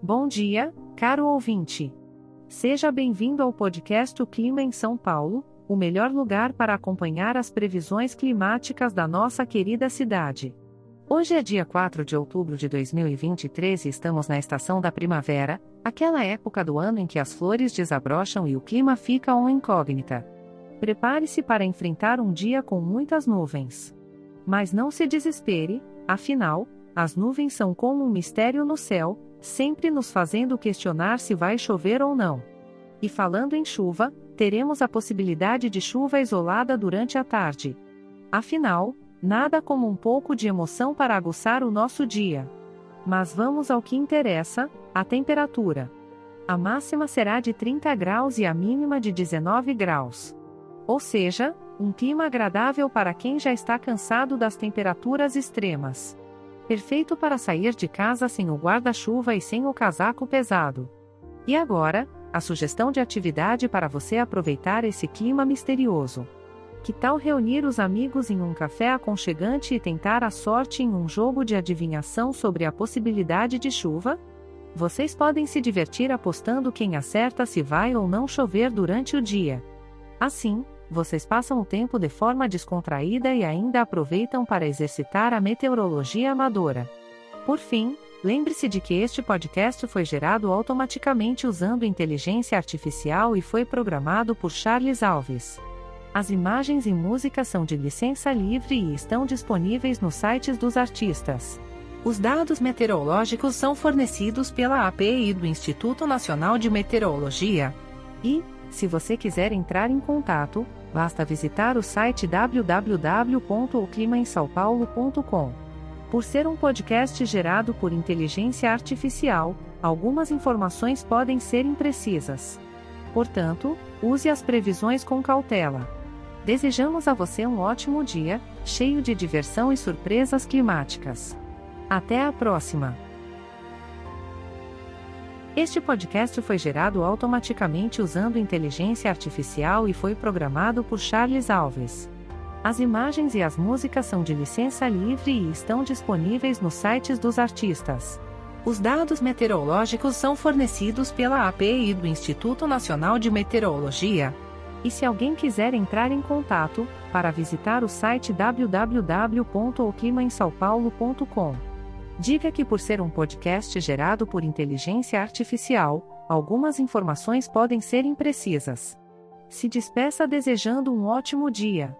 Bom dia, caro ouvinte. Seja bem-vindo ao podcast O Clima em São Paulo, o melhor lugar para acompanhar as previsões climáticas da nossa querida cidade. Hoje é dia 4 de outubro de 2023 e estamos na estação da primavera, aquela época do ano em que as flores desabrocham e o clima fica uma incógnita. Prepare-se para enfrentar um dia com muitas nuvens. Mas não se desespere, afinal, as nuvens são como um mistério no céu, sempre nos fazendo questionar se vai chover ou não. E falando em chuva, teremos a possibilidade de chuva isolada durante a tarde. Afinal, nada como um pouco de emoção para aguçar o nosso dia. Mas vamos ao que interessa: a temperatura. A máxima será de 30 graus e a mínima de 19 graus. Ou seja, um clima agradável para quem já está cansado das temperaturas extremas. Perfeito para sair de casa sem o guarda-chuva e sem o casaco pesado. E agora, a sugestão de atividade para você aproveitar esse clima misterioso. Que tal reunir os amigos em um café aconchegante e tentar a sorte em um jogo de adivinhação sobre a possibilidade de chuva? Vocês podem se divertir apostando quem acerta se vai ou não chover durante o dia. Assim, vocês passam o tempo de forma descontraída e ainda aproveitam para exercitar a meteorologia amadora. Por fim, lembre-se de que este podcast foi gerado automaticamente usando inteligência artificial e foi programado por Charles Alves. As imagens e músicas são de licença livre e estão disponíveis nos sites dos artistas. Os dados meteorológicos são fornecidos pela API do Instituto Nacional de Meteorologia. E, se você quiser entrar em contato, basta visitar o site www.oclimaemsaopaulo.com. Por ser um podcast gerado por inteligência artificial, algumas informações podem ser imprecisas. Portanto, use as previsões com cautela. Desejamos a você um ótimo dia, cheio de diversão e surpresas climáticas. Até a próxima! Este podcast foi gerado automaticamente usando inteligência artificial e foi programado por Charles Alves. As imagens e as músicas são de licença livre e estão disponíveis nos sites dos artistas. Os dados meteorológicos são fornecidos pela API do Instituto Nacional de Meteorologia. E se alguém quiser entrar em contato, para visitar o site www.oclimaemsaopaulo.com Diga que por ser um podcast gerado por inteligência artificial, algumas informações podem ser imprecisas. Se despeça desejando um ótimo dia.